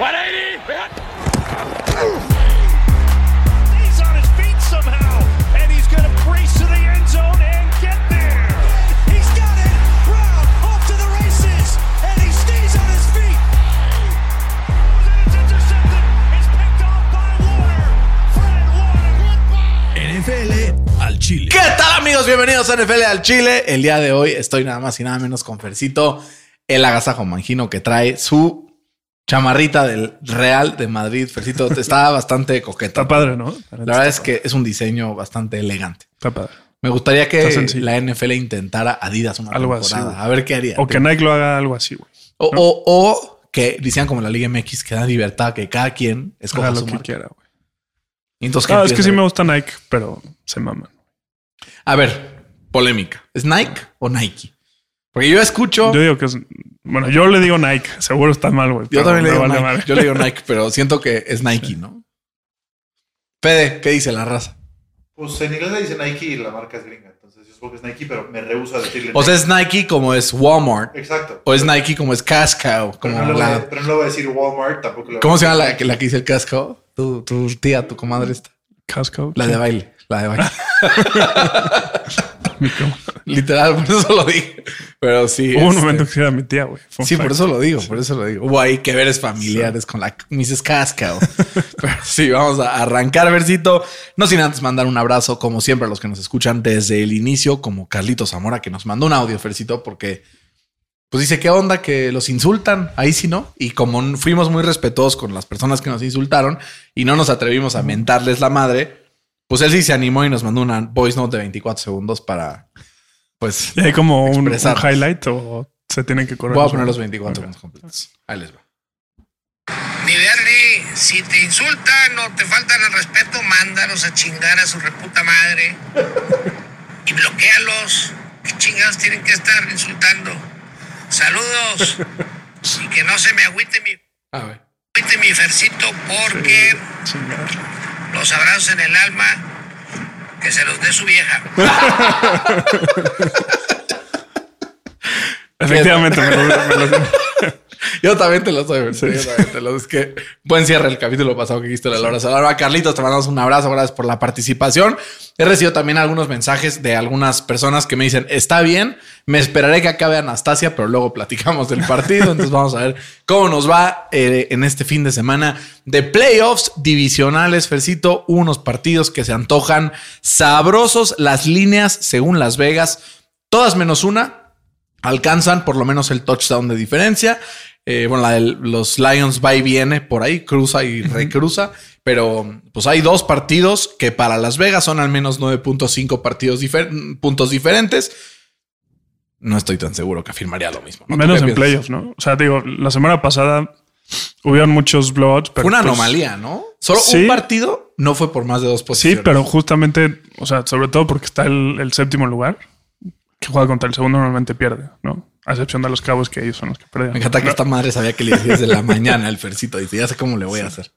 He's on his feet somehow, and he's going to brace to the end zone and get there. He's got it. Brown off to the races, and he stays on his feet. And it's intercepted. It's picked off by Warner. Fred Warner. NFL al Chile. ¿Qué tal amigos? Bienvenidos a NFL al Chile. El día de hoy estoy nada más y nada menos con Fercito, el agasajo mangino que trae su chamarrita del Real de Madrid. Fercito está bastante coqueta. Está padre, ¿no? La verdad es que es un diseño bastante elegante. Está padre. Me gustaría que la NFL intentara Adidas una Algo temporada. a ver qué haría. O que Nike lo haga algo así, güey. o, o- o que decían como la Liga MX que da libertad que cada quien escoja Haga su lo que marca. quiera, güey. Entonces, ¿qué No, es que sí me gusta Nike, pero se maman. A ver, polémica. ¿Es Nike o Nike? Porque yo escucho. Yo digo que es. Bueno, yo le digo Nike. Seguro está mal, güey. Yo pero también le digo vale Nike. Yo le digo Nike, pero siento que es Nike, ¿no? Fede, ¿qué dice la raza? Pues en inglés le dicen Nike y la marca es gringa. Entonces yo supongo que es Nike, pero me rehuso a decirle O sea, Nike. es Nike como es Walmart. Exacto. O es Nike como es Casco. Pero Como no, le voy la- a, pero no le voy a decir Walmart, tampoco voy ¿Cómo se llama la, la que dice el Casco? Tu, tu tía, tu comadre esta. Casco. La de baile. La de baile. Mi cama. Literal, por eso lo dije. Pero sí. Hubo un este, momento que era mi tía, güey. Sí, fact. por eso lo digo, por eso lo digo. Hubo ahí que veres familiares con la Mrs. Cascal. Pero sí, vamos a arrancar, versito. No sin antes mandar un abrazo, como siempre, a los que nos escuchan desde el inicio, como Carlito Zamora, que nos mandó un audio, Fercito, porque pues dice, ¿qué onda? Que los insultan. Ahí sí, ¿no? Y como fuimos muy respetuosos con las personas que nos insultaron y no nos atrevimos a mentarles la madre, pues él sí se animó y nos mandó una voice note de 24 segundos para, pues, ¿Y hay como un, un highlight o se tienen que correr? voy a poner los 24 Ok. segundos completos. Ahí les va. Mi Verdi, si te insultan o te faltan al respeto, mándalos a chingar a su reputa madre. Y bloquealos. ¿Qué chingados tienen que estar insultando? Saludos. Y que no se me agüite mi, A ver. agüite mi fercito porque Chingada. Los abrazos en el alma, que se los dé su vieja. Efectivamente, me lo, me Yo también te lo yo también te lo Es que buen cierre el capítulo pasado que dijiste la hora Ahora, Carlitos, te mandamos un abrazo. Gracias por la participación. He recibido también algunos mensajes de algunas personas que me dicen: Está bien, me esperaré que acabe Anastasia, pero luego platicamos del partido. Entonces, vamos a ver cómo nos va eh, en este fin de semana de playoffs divisionales. Fercito, unos partidos que se antojan sabrosos. Las líneas, según Las Vegas, todas menos una alcanzan por lo menos el touchdown de diferencia. Eh, bueno, la los Lions va y viene por ahí, cruza y recruza, pero pues hay dos partidos que para Las Vegas son al menos 9.5 partidos difer- puntos diferentes. No estoy tan seguro que afirmaría lo mismo. ¿no? ¿Tú menos en playoffs, ¿no? O sea, digo, la semana pasada hubieron muchos blowouts, pero. Fue una pues, anomalía, ¿no? Solo sí. un partido no fue por más de dos Sí, posiciones. pero justamente, o sea, sobre todo porque está el, el séptimo lugar, que juega contra el segundo normalmente pierde, ¿no? A excepción de los cabos que ellos son los que perdieron. Me encanta que esta madre sabía que le decías desde la mañana el Fercito. Dice, ya sé cómo le voy a hacer.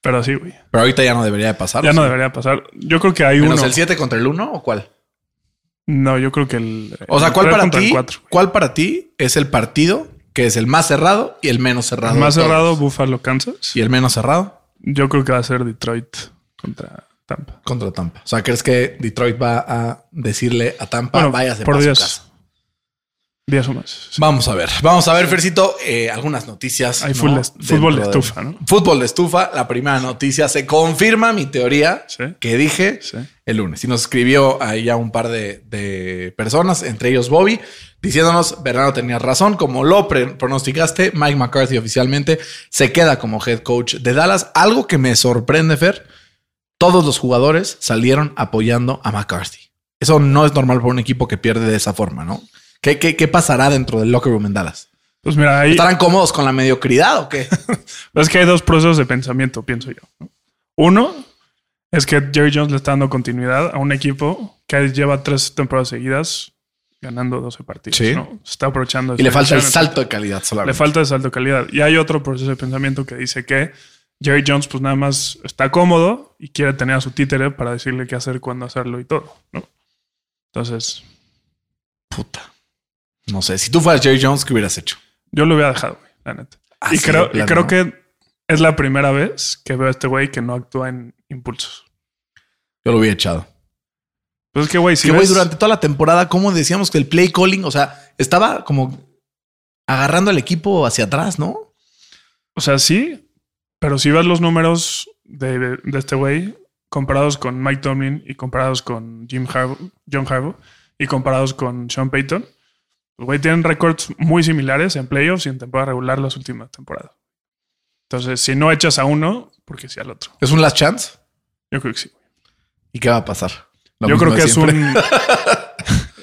Pero sí, güey. Pero ahorita ya no debería de pasar. Ya ¿o no sí? debería pasar. Yo creo que hay ¿Menos uno. el 7 contra el 1 o cuál? No, yo creo que el. O sea, el ¿cuál para ti? ¿Cuál para ti es el partido que es el más cerrado y el menos cerrado? El más cerrado, Buffalo, Kansas. y el menos cerrado Yo creo que va a ser Detroit contra Tampa. contra Tampa. O sea, ¿crees que Detroit va a decirle a Tampa, Bueno, váyase por su Dios. casa? Días o más. Vamos a ver, vamos a ver, Fercito, eh, algunas noticias. Hay ¿no? full de- fútbol de estufa, ¿no? Fútbol de estufa. La primera noticia se confirma mi teoría Sí. que dije Sí. el lunes. Y nos escribió ahí ya un par de, de personas, entre ellos Bobby, diciéndonos, Bernardo tenía razón, como lo pronosticaste, Mike McCarthy oficialmente se queda como head coach de Dallas. Algo que me sorprende, Fer, todos los jugadores salieron apoyando a McCarthy. Eso no es normal para un equipo que pierde de esa forma, ¿no? ¿Qué, qué, qué pasará dentro del locker room en Dallas? Pues mira, ahí. ¿Estarán cómodos con la mediocridad o qué? Es que hay dos procesos de pensamiento, pienso yo. ¿no? Uno es que Jerry Jones le está dando continuidad a un equipo que lleva tres temporadas seguidas ganando 12 partidos. Sí. ¿no? Se está aprovechando. Y le falta el salto de calidad solamente. Le falta el salto de calidad. Y hay otro proceso de pensamiento que dice que Jerry Jones, pues nada más está cómodo y quiere tener a su títere para decirle qué hacer, cuándo hacerlo y todo. ¿no? Entonces, Puta. No sé, si tú fueras Jerry Jones, ¿qué hubieras hecho? yo lo hubiera dejado, güey, la neta. Ah, y creo, y creo que es la primera vez que veo a este güey que no actúa en impulsos. Yo lo hubiera echado. Pues es que, güey, si que güey, durante toda la temporada, como decíamos que el play calling, o sea, estaba como agarrando al equipo hacia atrás, ¿no? O sea, sí, pero si ves los números de, de este güey comparados con Mike Tomlin y comparados con Jim Harbaugh, John Harbaugh y comparados con Sean Payton, los güey tienen récords muy similares en playoffs y en temporada regular las últimas temporadas. Entonces, si no echas a uno, porque sí al otro. Es un last chance. Yo creo que sí. ¿Y qué va a pasar? Lo Yo creo de que es un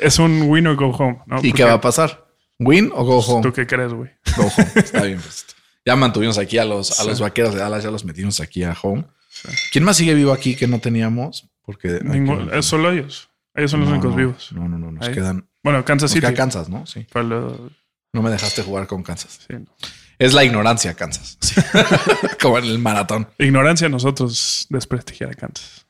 es un win or go home. ¿no? ¿Y qué va a pasar? ¿Win o go home? ¿Tú qué crees, güey? Go home. Está bien. pues. Ya mantuvimos aquí a los, a los vaqueros de Dallas, ya los metimos aquí a home. ¿Quién más sigue vivo aquí que no teníamos? Porque Ningún- es solo ellos. Ellos son los No, únicos no, vivos. No, no, no. Nos Ahí. quedan. Bueno, Kansas Nos City. queda Kansas, ¿no? Sí. Lo- No me dejaste jugar con Kansas. sí, no. Es la ignorancia, Kansas. Como en el maratón. Ignorancia nosotros desprestigiar a Kansas.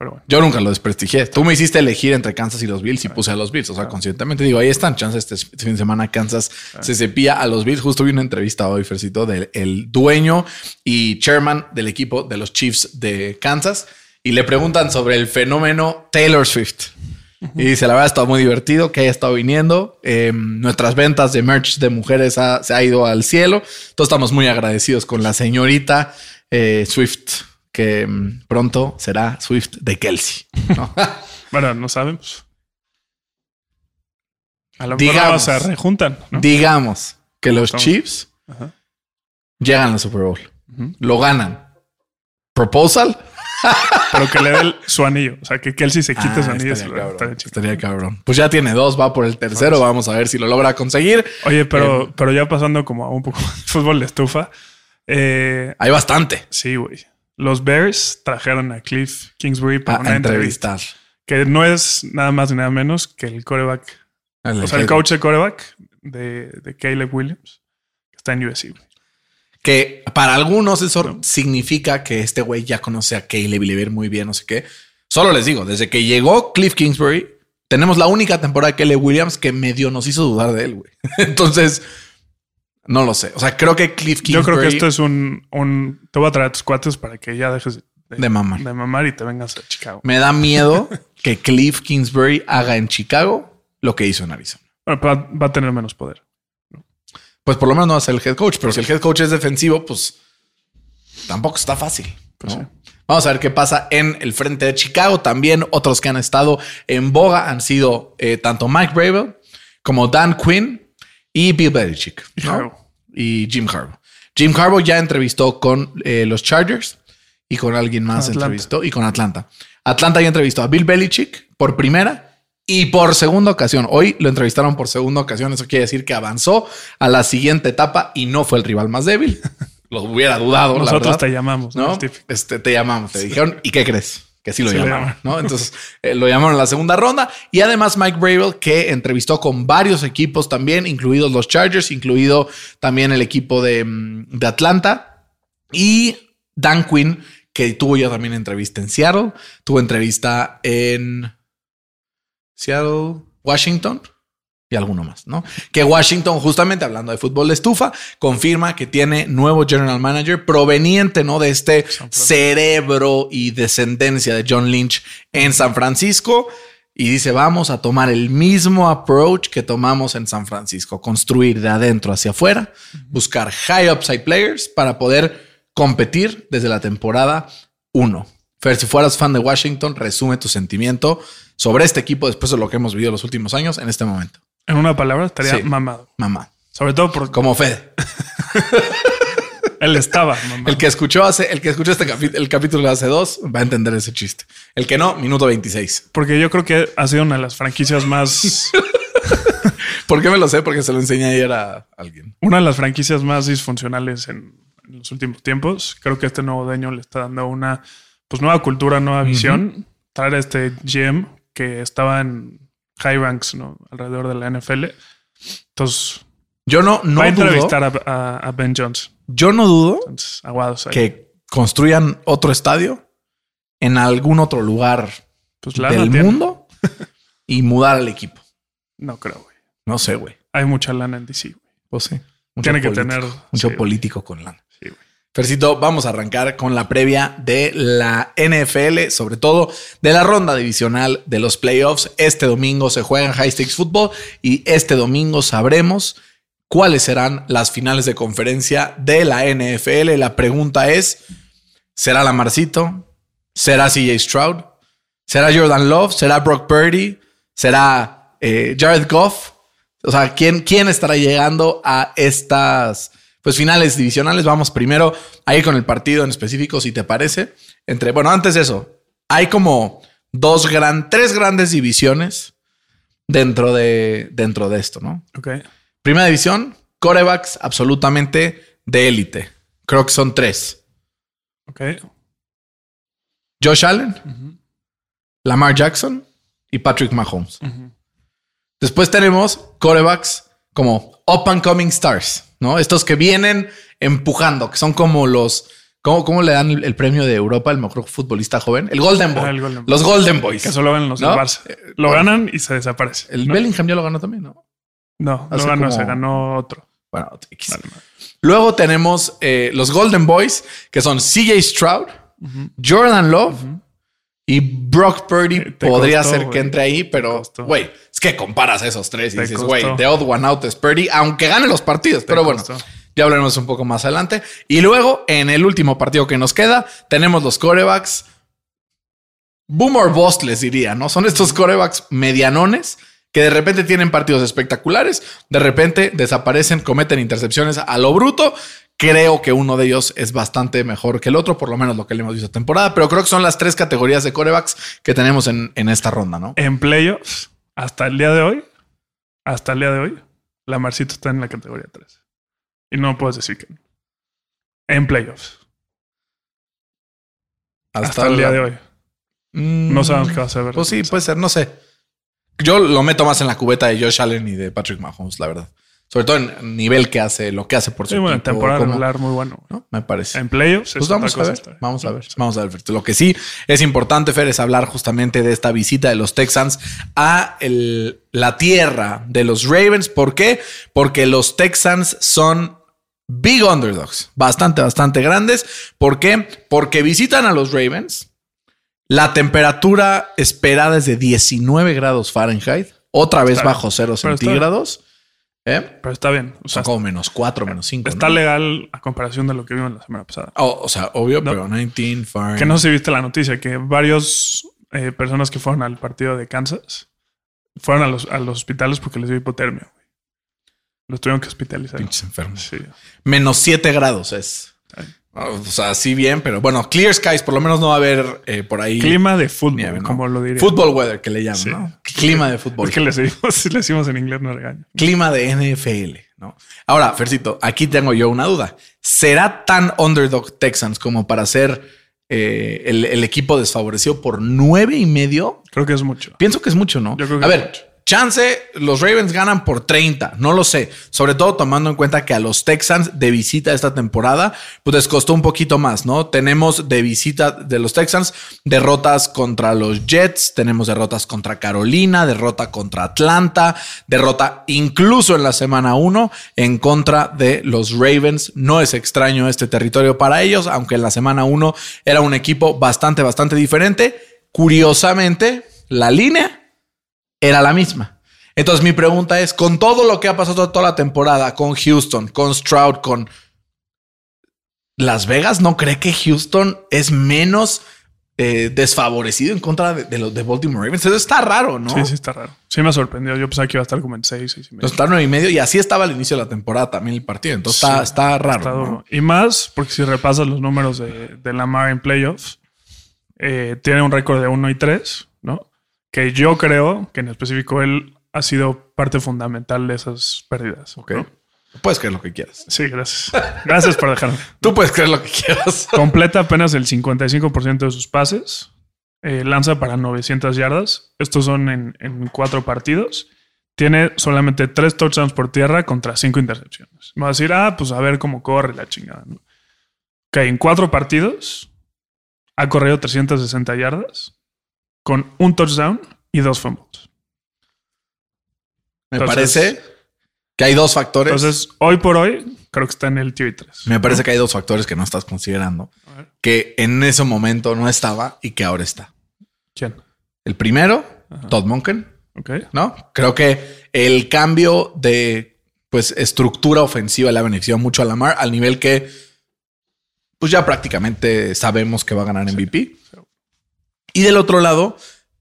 ¿No? Pero bueno. Yo nunca lo desprestigié. Tú me hiciste elegir entre Kansas y los Bills y puse a los Bills. O sea, conscientemente digo, ahí están. Chances este fin de semana Kansas se cepilla a los Bills. Justo vi una entrevista hoy, Fercito, del el dueño y chairman del equipo de los Chiefs de Kansas. Y le preguntan sobre el fenómeno Taylor Swift. Y dice, la verdad está muy divertido que haya estado viniendo. Eh, nuestras ventas de merch de mujeres ha- se ha ido al cielo. Todos estamos muy agradecidos con la señorita eh, Swift, que mm, pronto será Swift de Kelsey. ¿no? Bueno, no sabemos. A lo mejor Digamos. se rejuntan. ¿no? Digamos que los Chiefs Ajá. llegan al Super Bowl. Lo ganan. Proposal. Pero que le dé su anillo. O sea, que Kelsey se quite Ah, su anillo. estaría, cabrón, estaría chido. estaría cabrón. Pues ya tiene dos, va por el tercero. Vamos a ver si lo logra conseguir. Oye, pero, Em. pero ya pasando como a un poco de fútbol de estufa. Eh, Hay bastante sí, güey. Los Bears trajeron a Cliff Kingsbury para a una entrevista. Que no es nada más ni nada menos que el coreback. O sea, el coach de coreback de, de Caleb Williams. Que está en USC. Que para algunos eso significa que este güey ya conoce a Caleb y le ve muy bien, no sé qué. Solo les digo, desde que llegó Cliff Kingsbury, tenemos la única temporada de Caleb Williams que medio nos hizo dudar de él, güey. Entonces, no lo sé. O sea, creo que Cliff Yo Kingsbury... creo que esto es un, un. Te voy a traer a tus cuates para que ya dejes de, De mamar. de mamar y te vengas a Chicago. Me da miedo que Cliff Kingsbury haga en Chicago lo que hizo en Arizona. Bueno, va, va a tener menos poder. Pues por lo menos no va a ser el head coach, pero si el head coach es defensivo, pues tampoco está fácil. Pues ¿no? sí. Vamos a ver qué pasa en el frente de Chicago. También otros que han estado en boga han sido eh, tanto Mike Bravel como Dan Quinn y Bill Belichick. ¿no? Y Jim Harbaugh. Jim Harbaugh ya entrevistó con eh, los Chargers y con alguien más Atlanta. entrevistó y con Atlanta. Atlanta ya entrevistó a Bill Belichick por primera y por segunda ocasión. Hoy lo entrevistaron por segunda ocasión. Eso quiere decir que avanzó a la siguiente etapa y no fue el rival más débil. Lo hubiera dudado. la Nosotros verdad. te llamamos, ¿no? Este, te llamamos, te dijeron, ¿y qué crees? Que sí lo Sí llamaron. ¿no? Entonces eh, lo llamaron en la segunda ronda. Y además Mike Bravel, que entrevistó con varios equipos también, incluidos los Chargers, incluido también el equipo de, mm, de Atlanta. Y Dan Quinn, que tuvo ya también entrevista en Seattle, tuvo entrevista en Seattle, Washington y alguno más, ¿no? Que Washington, justamente hablando de fútbol de estufa, confirma que tiene nuevo general manager proveniente, ¿no? De este cerebro y descendencia de John Lynch en San Francisco. Y dice, vamos a tomar el mismo approach que tomamos en San Francisco, construir de adentro hacia afuera, buscar high upside players para poder competir desde la temporada 1. Fer, si fueras fan de Washington, resume tu sentimiento sobre este equipo después de lo que hemos vivido los últimos años en este momento. En una palabra estaría Sí. mamado. Mamá. Sobre todo porque Como Fede. él estaba mamado. El que escuchó hace, el que escuchó este el capítulo de hace dos va a entender ese chiste. El que no, minuto 26. Porque yo creo que ha sido una de las franquicias más. ¿Por qué me lo sé? Porque se lo enseñé ayer a alguien. una de las franquicias más disfuncionales en, en los últimos tiempos. Creo que este nuevo dueño le está dando una pues nueva cultura, nueva visión. Traer a este GM que estaba en high ranks ¿no? alrededor de la NFL. Entonces, Yo no, no va a entrevistar a, a- a Ben Johnson. yo no dudo Entonces, aguados ahí. que construyan otro estadio en algún otro lugar Pues del tiene. mundo y mudar al equipo. No creo, güey. No sé, güey. Hay mucha lana en DC, güey. Pues sí. Mucho Tiene que tener- mucho sí. político con lana. Fercito, vamos a arrancar con la previa de la NFL, sobre todo de la ronda divisional de los playoffs. Este domingo se juega en High Stakes Football y este domingo sabremos cuáles serán las finales de conferencia de la NFL. La pregunta es, ¿será Lamarcito? ¿Será CJ Stroud? ¿Será Jordan Love? ¿Será Brock Purdy? ¿Será eh, Jared Goff? O sea, ¿quién, ¿quién estará llegando a estas pues finales divisionales. Vamos primero a ir con el partido en específico, si te parece. Entre, bueno, antes de eso, hay como dos gran, tres grandes divisiones dentro de, dentro de esto, ¿no? Ok. Primera división, corebacks absolutamente de élite. Creo que son tres. Ok. Josh Allen, Lamar Jackson y Patrick Mahomes. Después tenemos corebacks como up and coming stars, ¿no? Estos que vienen empujando, que son como los. ¿Cómo, cómo le dan el, premio de Europa al mejor futbolista joven? El Golden Boy. Ah, el Golden Boy. Los Golden Boys. Que solo ganan los del ¿No? Barça. Lo ganan y se desaparece. El ¿no? Bellingham ya lo ganó también, ¿no? No, no hace ganó, como- se ganó otro. Bueno, X. Vale, vale. Luego tenemos eh, los Golden Boys, que son CJ Stroud, Jordan Love y Brock Purdy. Te Podría costó, ser que entre ahí, pero, güey, es que comparas esos tres y Te dices, güey, the odd one out es Purdy, aunque gane los partidos. pero bueno, ya hablaremos un poco más adelante. Y luego, en el último partido que nos queda, tenemos los corebacks. Boom or bust, les diría, ¿no? Son estos corebacks medianones que de repente tienen partidos espectaculares, de repente desaparecen, cometen intercepciones a lo bruto. Creo que uno de ellos es bastante mejor que el otro, por lo menos lo que le hemos visto esta temporada, pero creo que son las tres categorías de corebacks que tenemos en, en esta ronda, ¿no? En playoffs, hasta el día de hoy, hasta el día de hoy, la Marcito está en la categoría 3. Y no puedes decir que no. En playoffs. Hasta, el día de hoy. Mm, No sabemos qué va a ser. Pues sí, puede ser, no sé. Yo lo meto más en la cubeta de Josh Allen y de Patrick Mahomes, la verdad. Sobre todo en nivel que hace, lo que hace por su Sí, bueno, equipo, temporada cómo- regular muy bueno. ¿no? Me parece. En playoffs, Pues es vamos a ver, esta. vamos a ver, vamos a ver. Lo que sí es importante, Fer, es hablar justamente de esta visita de los Texans a el- la tierra de los Ravens. ¿Por qué? Porque los Texans son big underdogs, bastante, bastante grandes. ¿Por qué? Porque visitan a los Ravens. La temperatura esperada es de 19 grados Fahrenheit, otra vez Está bajo cero centígrados. ¿Eh? Pero está bien. O sea, Son como menos 4, menos 5. está legal a comparación de lo que vimos la semana pasada. o sea, obvio, No. pero 19 Fahrenheit. Que no sé si viste la noticia, que varios eh, personas que fueron al partido de Kansas fueron a los, a los hospitales porque les dio hipotermia. Los tuvieron que hospitalizar. Pinches enfermos. Sí. Menos 7 grados es. O sea, sí bien, pero bueno, clear skies, por lo menos no va a haber eh, por ahí. Clima de fútbol, nieve, ¿no? como lo diría. Football weather, que le llaman, Sí. ¿no? Clima de fútbol. Es que le decimos, le decimos en inglés, no regaño. Clima de NFL, ¿no? Ahora, Fercito, aquí tengo yo una duda. ¿Será tan underdog Texans como para ser eh, el, el equipo desfavorecido por nueve y medio? Creo que es mucho. Pienso que es mucho, ¿no? Yo creo que a es ver, mucho. Chance, los Ravens ganan por 30, no lo sé. Sobre todo tomando en cuenta que a los Texans de visita esta temporada, pues les costó un poquito más, ¿no? Tenemos de visita de los Texans derrotas contra los Jets, tenemos derrotas contra Carolina, derrota contra Atlanta, derrota incluso en la semana 1 en contra de los Ravens. No es extraño este territorio para ellos, aunque en la semana 1 era un equipo bastante, bastante diferente. Curiosamente, la línea era la misma. Entonces mi pregunta es, con todo lo que ha pasado toda la temporada, con Houston, con Stroud, con Las Vegas, ¿no cree que Houston es menos eh, desfavorecido en contra de, de los de Baltimore Ravens? Eso está raro, ¿no? Sí, sí, está raro. Sí me sorprendió. Yo pensaba que iba a estar como en 6, 6 y medio. Está nueve y medio y así estaba al inicio de la temporada también el partido. Entonces está, Sí, está raro. Está ¿no? duro. Y más porque si repasas los números de, de Lamar en playoffs, eh, tiene un récord de 1 y 3, ¿no? Que yo creo que en específico él ha sido parte fundamental de esas pérdidas. Ok. ¿no? Puedes creer lo que quieras. Sí, gracias. Gracias por dejarme. Tú puedes creer lo que quieras. Completa apenas el 55% de sus pases. eh, lanza para 900 yardas. Estos son en, en cuatro partidos. Tiene solamente tres touchdowns por tierra contra cinco intercepciones. Me va a decir, ah, pues a ver cómo corre la chingada. ¿no? Ok, en cuatro partidos ha corrido 360 yardas con un touchdown y dos fumbles. Me Entonces- parece que hay dos factores. Entonces, hoy por hoy, creo que está en el tier 3. Me parece que hay dos factores que no estás considerando, que en ese momento no estaba y que ahora está. ¿Quién? El primero, Todd Monken, Ok. ¿no? Creo que el cambio de pues estructura ofensiva le ha beneficiado mucho a Lamar al nivel que pues ya prácticamente sabemos que va a ganar MVP. Y del otro lado,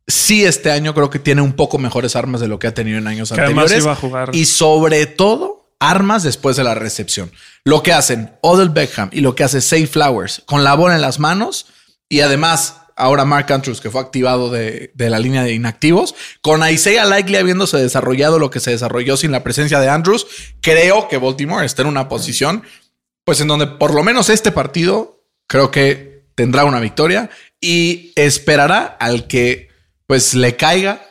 sí este año creo que tiene un poco mejores armas de lo que ha tenido en años Que anteriores. iba a jugar. Y sobre todo, armas después de la recepción. Lo que hacen Odell Beckham y lo que hace Say Flowers con la bola en las manos y además ahora Mark Andrews que fue activado de, de la línea de inactivos, con Isaiah Likely habiéndose desarrollado lo que se desarrolló sin la presencia de Andrews, creo que Baltimore está en una posición pues en donde por lo menos este partido creo que tendrá una victoria y esperará al que pues le caiga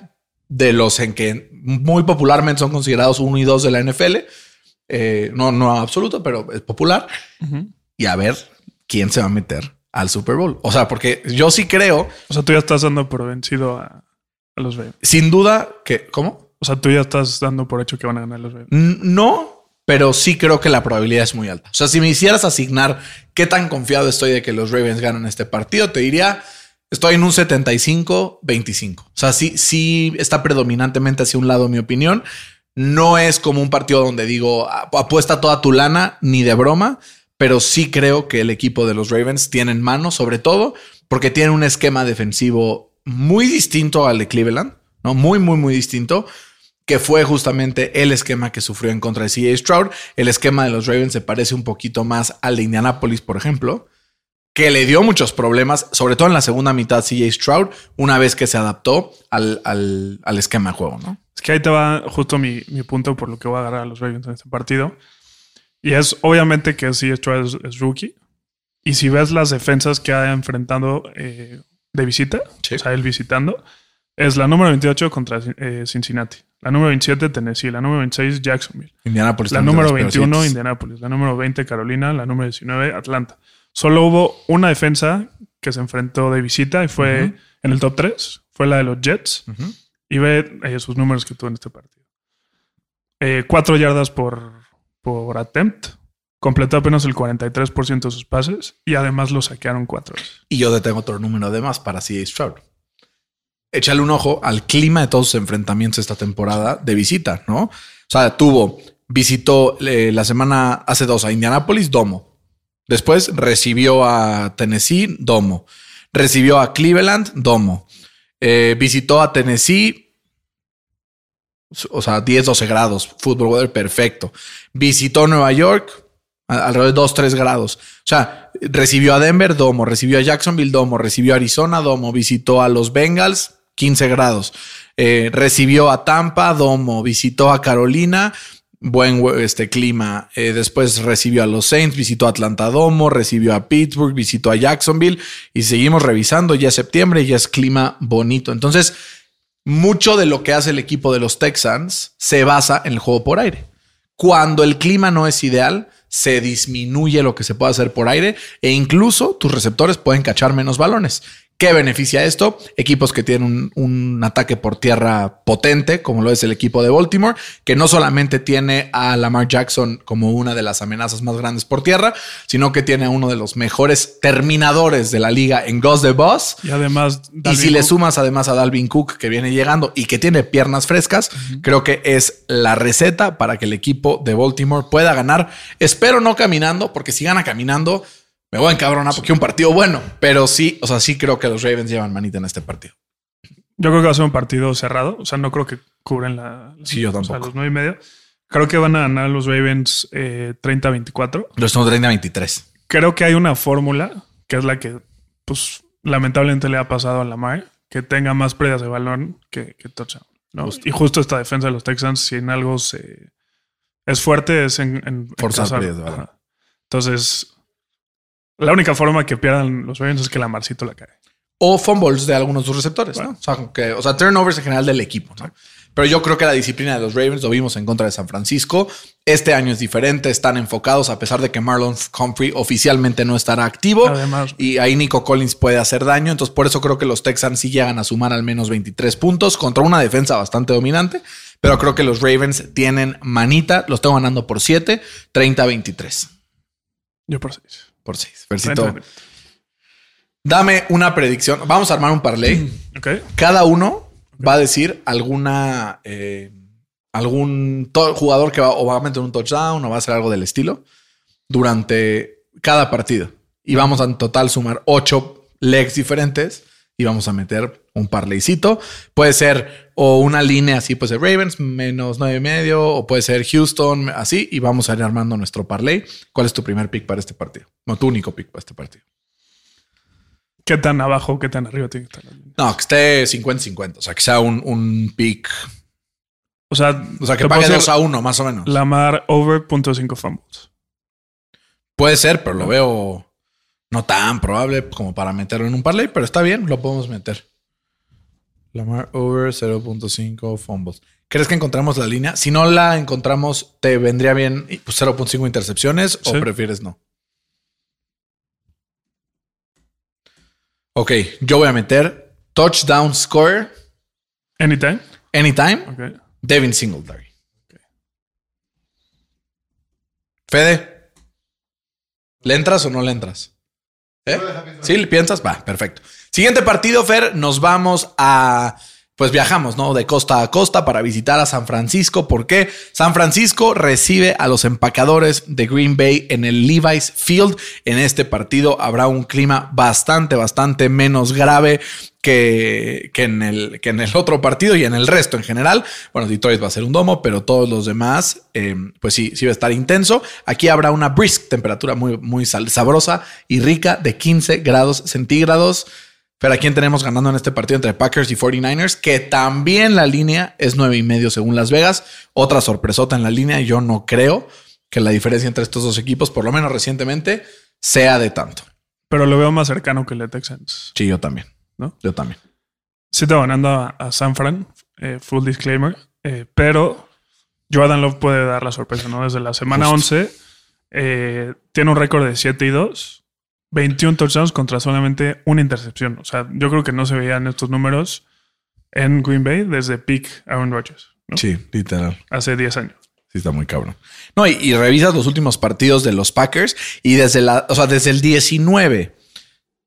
de los en que muy popularmente son considerados uno y dos de la NFL. Eh, no, no absoluto, pero es popular. Y a ver quién se va a meter al Super Bowl. O sea, porque yo sí creo, O sea, tú ya estás dando por vencido a, a los Ravens. sin duda, que. ¿Cómo? O sea, tú ya estás dando por hecho que van a ganar los Ravens. No, pero sí creo que la probabilidad es muy alta. O sea, si me hicieras asignar qué tan confiado estoy de que los Ravens ganan este partido, te diría, estoy en un 75-25. O sea, sí, sí está predominantemente hacia un lado mi opinión. No es como un partido donde digo, "Ah, apuesta toda tu lana, ni de broma, pero sí creo que el equipo de los Ravens tiene en mano, sobre todo porque tiene un esquema defensivo muy distinto al de Cleveland, ¿no? Muy, muy, muy distinto que fue justamente el esquema que sufrió en contra de CJ Stroud. El esquema de los Ravens se parece un poquito más al de Indianapolis, por ejemplo, que le dio muchos problemas, sobre todo en la segunda mitad CJ Stroud, una vez que se adaptó al, al- al esquema de juego, ¿no? Es que ahí te va justo mi, mi punto por lo que voy a agarrar a los Ravens en este partido. Y es obviamente que sí, Stroud es, es rookie. Y si ves las defensas que ha enfrentado eh, de visita, Sí. o sea, él visitando, es la número 28 contra eh, Cincinnati, la número 27 Tennessee, la número 26 Jacksonville, Indianapolis. la número de los 21 peorcitos. Indianapolis, la número 20 Carolina, la número 19 Atlanta. Solo hubo una defensa que se enfrentó de visita y fue en el top 3, fue la de los Jets. Y ve eh, sus números que tuvo en este partido. Eh, cuatro yardas por, por attempt. Completó apenas el 43% de sus pases y además lo saquearon cuatro veces. Y yo te tengo otro número de más para CJ Stroud. Échale un ojo al clima de todos sus enfrentamientos esta temporada de visita, ¿no? O sea, tuvo, visitó eh, la semana hace dos a Indianapolis, domo. Después recibió a Tennessee, domo. Recibió a Cleveland, domo. Eh, visitó a Tennessee, o sea, 10, 12 grados, fútbol weather perfecto. Visitó Nueva York, alrededor de 2, 3 grados. O sea, recibió a Denver, domo, recibió a Jacksonville, domo, recibió a Arizona, domo, visitó a los Bengals, 15 grados. Eh, recibió a Tampa, domo, visitó a Carolina, buen este clima. Eh, después recibió a los Saints, visitó a Atlanta Domo, recibió a Pittsburgh, visitó a Jacksonville y seguimos revisando. Ya es septiembre, ya es clima bonito. Entonces, mucho de lo que hace el equipo de los Texans se basa en el juego por aire. Cuando el clima no es ideal, se disminuye lo que se puede hacer por aire e incluso tus receptores pueden cachar menos balones. ¿Qué beneficia esto? Equipos que tienen un, un ataque por tierra potente, como lo es el equipo de Baltimore, que no solamente tiene a Lamar Jackson como una de las amenazas más grandes por tierra, sino que tiene a uno de los mejores terminadores de la liga en Ghost the Boss. Y además, Y si le sumas además a Dalvin Cook que viene llegando y que tiene piernas frescas, creo que es la receta para que el equipo de Baltimore pueda ganar. Espero no caminando, porque si gana caminando, me voy a encabronar porque un partido bueno, pero sí, o sea, sí creo que los Ravens llevan manita en este partido. yo creo que va a ser un partido cerrado. O sea, no creo que cubren la. Sí, yo o sea, tampoco. los nueve y medio. Creo que van a ganar los Ravens eh, 30-24. Los tengo 30-23. Creo que hay una fórmula que es la que, pues, lamentablemente le ha pasado a Lamar, que tenga más pérdidas de balón que, que touchdown. ¿no? Y justo esta defensa de los Texans, si en algo se es fuerte, es en, en Forzar pérdidas de balón. Entonces, la única forma que pierdan los Ravens es que Lamarcito la cae. O fumbles de algunos de sus receptores, ¿no? O sea, que, o sea, turnovers en general del equipo, ¿no? Pero yo creo que la disciplina de los Ravens lo vimos en contra de San Francisco. Este año es diferente, están enfocados, a pesar de que Marlon Humphrey oficialmente no estará activo. Además. y ahí Nico Collins puede hacer daño. Entonces, por eso creo que los Texans sí llegan a sumar al menos 23 puntos contra una defensa bastante dominante. Pero creo que los Ravens tienen manita. Los tengo ganando por 7, 30-23. Yo por seis. Por 6. Versito, 30. dame una predicción. Vamos a armar un parlay. Cada uno va a decir alguna. eh, algún jugador que va, o va a meter un touchdown o va a hacer algo del estilo durante cada partido. Y vamos a en total sumar ocho legs diferentes y vamos a meter un parlaycito. Puede ser o una línea así, puede ser Ravens menos nueve y medio, o puede ser Houston así, y vamos a ir armando nuestro parlay. ¿Cuál es tu primer pick para este partido? No, tu único pick para este partido. ¿Qué tan abajo, qué tan arriba tiene que estar la? No, que esté 50-50, o sea, que sea un, un pick, O sea, o sea, que pague hacer 2 a 1 más o menos. Lamar over punto cinco fumbles. Puede ser, pero lo veo no tan probable como para meterlo en un parlay, pero está bien, lo podemos meter. Lamar over 0.5 fumbles. ¿Crees que encontramos la línea? Si no la encontramos, ¿te vendría bien pues, 0.5 intercepciones o prefieres no? Ok, yo voy a meter touchdown score Anytime. anytime, Ok. Devin Singletary. Fede, ¿le entras o no le entras? ¿Eh? ¿Sí? ¿Le piensas? Va, perfecto. Siguiente partido, Fer, nos vamos a... Pues viajamos, ¿no? De costa a costa para visitar a San Francisco. ¿Por qué? San Francisco recibe a los empacadores de Green Bay en el Levi's Field. En este partido habrá un clima bastante, bastante menos grave que, que, en el, que en el otro partido y en el resto en general. Bueno, Detroit va a ser un domo, pero todos los demás, eh, pues sí, sí va a estar intenso. Aquí habrá una brisk temperatura muy, muy sabrosa y rica de 15 grados centígrados. Pero a quién tenemos ganando en este partido entre Packers y 49ers, que también la línea es nueve y medio según Las Vegas. Otra sorpresota en la línea. Yo no creo que la diferencia entre estos dos equipos, por lo menos recientemente, sea de tanto. Pero lo veo más cercano que el de Texans. Sí, yo también. ¿No? Yo también. Sí te ganando a, a San Fran, eh, full disclaimer, eh, pero Jordan Love puede dar la sorpresa, ¿no? Desde la semana Justo. 11 eh, tiene un récord de 7 y 2, 21 touchdowns contra solamente una intercepción. O sea, yo creo que no se veían estos números en Green Bay desde peak Aaron Rodgers, ¿no? Sí, literal. Hace 10 años. Sí, está muy cabrón. No, y, y revisas los últimos partidos de los Packers y desde la, o sea, desde el 19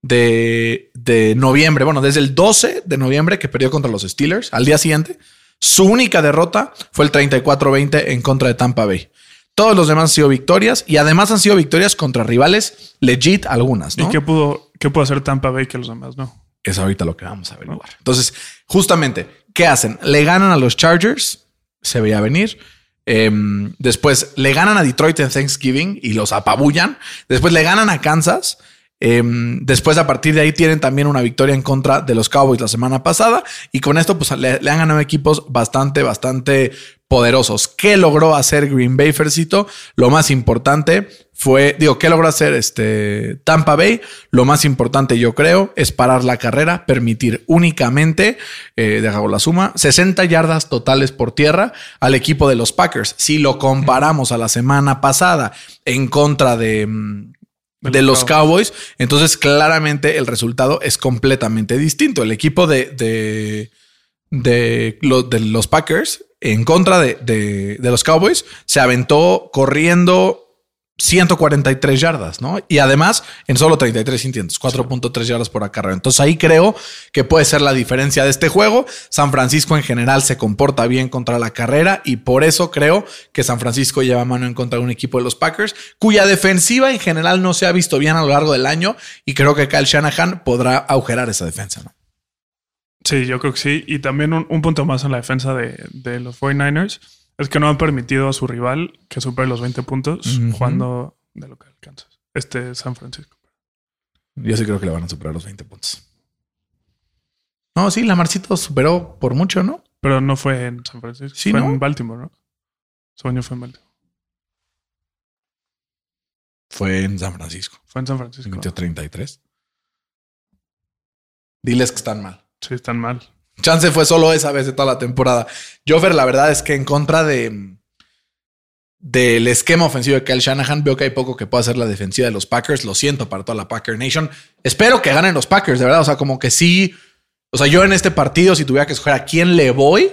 de, de noviembre, bueno, desde el 12 de noviembre que perdió contra los Steelers, al día siguiente, su única derrota fue el 34-20 en contra de Tampa Bay. Todos los demás han sido victorias y además han sido victorias contra rivales legit algunas, ¿no? ¿Y qué pudo, qué pudo hacer Tampa Bay que los demás no? Es ahorita lo que vamos a averiguar. Entonces, justamente, ¿qué hacen? Le ganan a los Chargers, se veía venir. Em, después le ganan a Detroit en Thanksgiving y los apabullan. Después le ganan a Kansas. Em, después, a partir de ahí, tienen también una victoria en contra de los Cowboys la semana pasada. Y con esto, pues le, le han ganado equipos bastante, bastante poderosos. ¿Qué logró hacer Green Bay, Fercito? Lo más importante fue, digo, ¿qué logró hacer este Tampa Bay? Lo más importante, yo creo, es parar la carrera, permitir únicamente, eh, dejo la suma, 60 yardas totales por tierra al equipo de los Packers. Si lo comparamos a la semana pasada en contra de, mm, De los los Cowboys, entonces claramente el resultado es completamente distinto. El equipo de, de, de, lo- de los Packers en contra de, de- de los Cowboys se aventó corriendo 143 yardas, ¿no? Y además en solo 33 intentos, 4.3 yardas por acarreo. Entonces ahí creo que puede ser la diferencia de este juego. San Francisco en general se comporta bien contra la carrera y por eso creo que San Francisco lleva mano en contra de un equipo de los Packers, cuya defensiva en general no se ha visto bien a lo largo del año y creo que Kyle Shanahan podrá agujerar esa defensa, ¿no? Sí, yo creo que sí. Y también un, un punto más en la defensa de, de los 49ers es que no han permitido a su rival que supere los 20 puntos Ujú. jugando de local Kansas. Este San Francisco. Yo sí creo que le van a superar los 20 puntos. No, sí, Lamarcito superó por mucho, ¿no? Pero no fue en San Francisco. Sí, fue ¿no? en Baltimore, ¿no? Su año fue en Baltimore. Fue en San Francisco. Fue en San Francisco. Metió 33. Diles que están mal. Sí, están mal. Chance fue solo esa vez de toda la temporada. Jover, la verdad es que en contra de del esquema ofensivo de Kyle Shanahan, veo que hay poco que pueda hacer la defensiva de los Packers. Lo siento para toda la Packer Nation. Espero que ganen los Packers, de verdad. O sea, como que sí. O sea, yo en este partido, si tuviera que escoger a quién le voy,